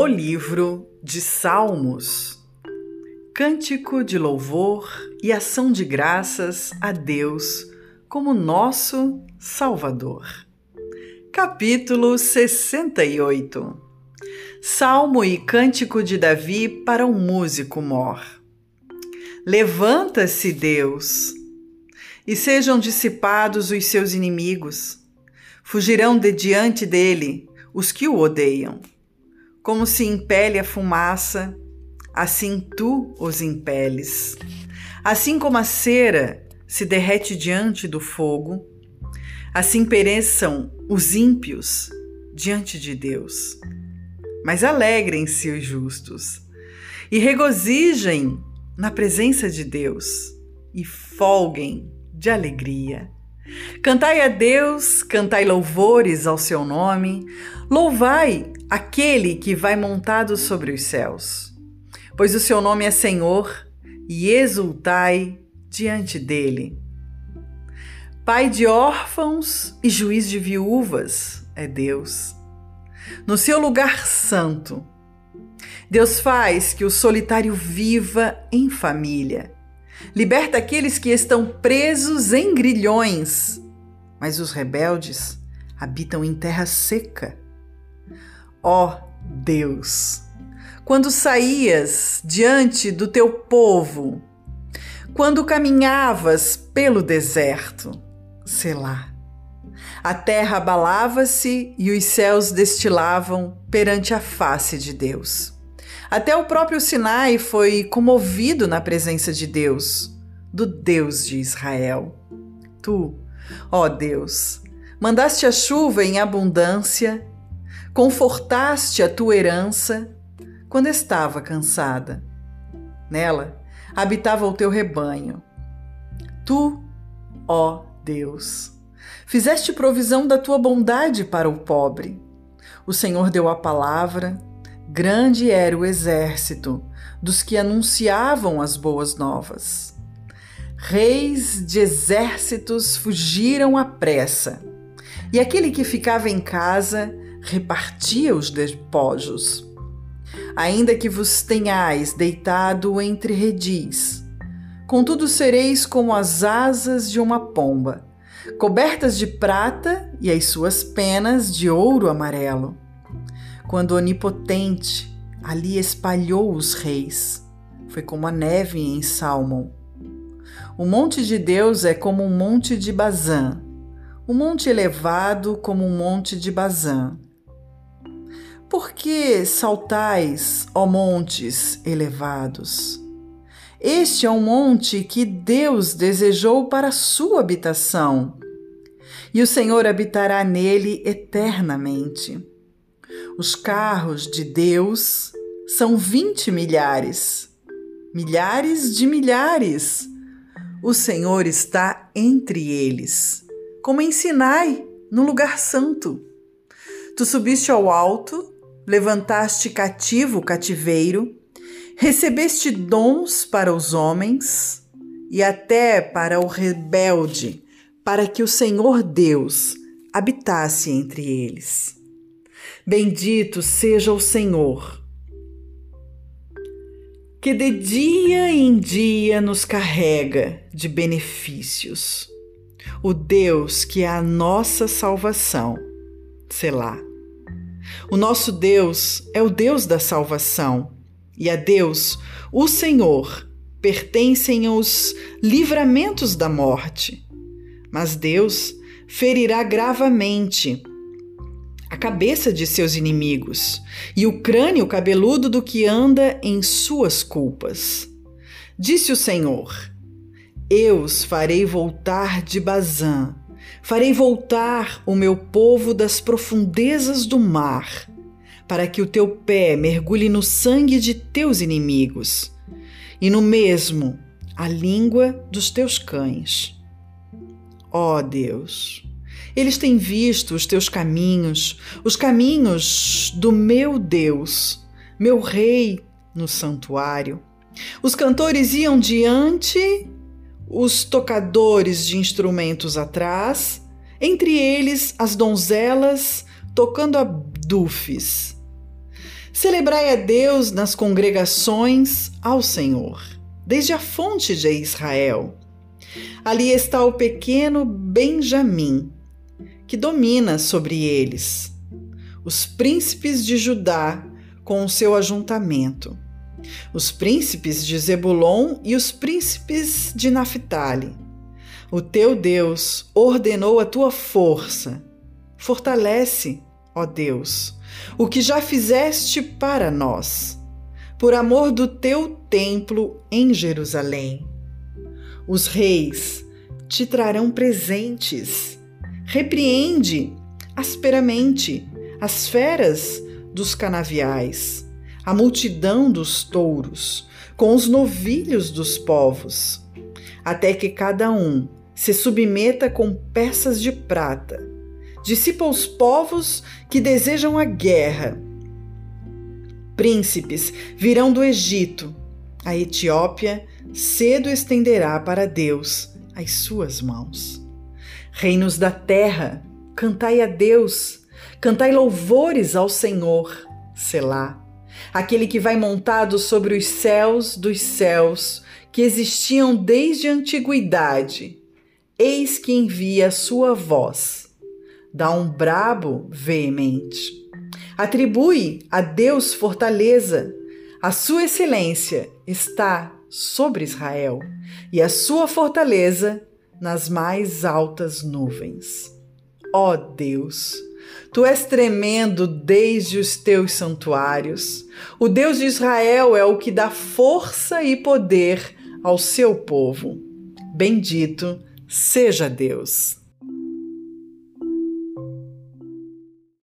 O livro de Salmos. Cântico de louvor e ação de graças a Deus como nosso Salvador. Capítulo 68. Salmo e cântico de Davi para um músico mor. Levanta-se, Deus, e sejam dissipados os seus inimigos. Fugirão de diante dele os que o odeiam. Como se impele a fumaça, assim tu os impeles. Assim como a cera se derrete diante do fogo, assim pereçam os ímpios diante de Deus. Mas alegrem-se os justos e regozijem na presença de Deus e folguem de alegria. Cantai a Deus, cantai louvores ao seu nome, louvai aquele que vai montado sobre os céus. Pois o seu nome é Senhor, e exultai diante dele. Pai de órfãos e juiz de viúvas é Deus. No seu lugar santo, Deus faz que o solitário viva em família. Liberta aqueles que estão presos em grilhões, mas os rebeldes habitam em terra seca. Ó oh, Deus, quando saías diante do teu povo, quando caminhavas pelo deserto, Selá. A terra abalava-se e os céus destilavam perante a face de Deus. Até o próprio Sinai foi comovido na presença de Deus, do Deus de Israel. Tu, ó Deus, mandaste a chuva em abundância, confortaste a tua herança quando estava cansada. Nela habitava o teu rebanho. Tu, ó Deus, fizeste provisão da tua bondade para o pobre. O Senhor deu a palavra, grande era o exército dos que anunciavam as boas novas. Reis de exércitos fugiram à pressa, e aquele que ficava em casa repartia os despojos. Ainda que vos tenhais deitado entre redis, contudo sereis como as asas de uma pomba, cobertas de prata e as suas penas de ouro amarelo. Quando Onipotente ali espalhou os reis, foi como a neve em Salmon. O monte de Deus é como um monte de Bazã, o um monte elevado como um monte de Bazã. Por que saltais, ó montes elevados? Este é um monte que Deus desejou para sua habitação, e o Senhor habitará nele eternamente. Os carros de Deus são vinte milhares, milhares de milhares. O Senhor está entre eles, como em Sinai, no lugar santo. Tu subiste ao alto levantaste cativo o cativeiro, recebeste dons para os homens e até para o rebelde, para que o Senhor Deus habitasse entre eles. Bendito seja o Senhor, que de dia em dia nos carrega de benefícios. O Deus que é a nossa salvação. Selá. O nosso Deus é o Deus da salvação, e a Deus, o Senhor, pertencem os livramentos da morte. Mas Deus ferirá gravemente a cabeça de seus inimigos e o crânio cabeludo do que anda em suas culpas. Disse o Senhor: Eu os farei voltar de Bazã Farei voltar o meu povo das profundezas do mar, para que o teu pé mergulhe no sangue de teus inimigos, e no mesmo a língua dos teus cães. Ó oh Deus, eles têm visto os teus caminhos, os caminhos do meu Deus, meu Rei, no santuário. Os cantores iam diante os tocadores de instrumentos atrás, entre eles as donzelas tocando abdufes. Celebrai a Deus nas congregações ao Senhor, desde a fonte de Israel. Ali está o pequeno Benjamim, que domina sobre eles, os príncipes de Judá com o seu ajuntamento, os príncipes de Zebulon e os príncipes de Naphtali. O teu Deus ordenou a tua força. Fortalece, ó Deus, o que já fizeste para nós, por amor do teu templo em Jerusalém. Os reis te trarão presentes. Repreende asperamente as feras dos canaviais, a multidão dos touros, com os novilhos dos povos, até que cada um se submeta com peças de prata dissipa os povos que desejam a guerra. Príncipes virão do Egito. A Etiópia cedo estenderá para Deus as suas mãos. Reinos da terra, cantai a Deus, cantai louvores ao Senhor, Selá, aquele que vai montado sobre os céus dos céus, que existiam desde a antiguidade. Eis que envia a sua voz dá um brabo veemente. Atribui a Deus fortaleza. A sua excelência está sobre Israel e a sua fortaleza nas mais altas nuvens. Ó Deus, tu és tremendo desde os teus santuários. O Deus de Israel é o que dá força e poder ao seu povo. Bendito seja Deus.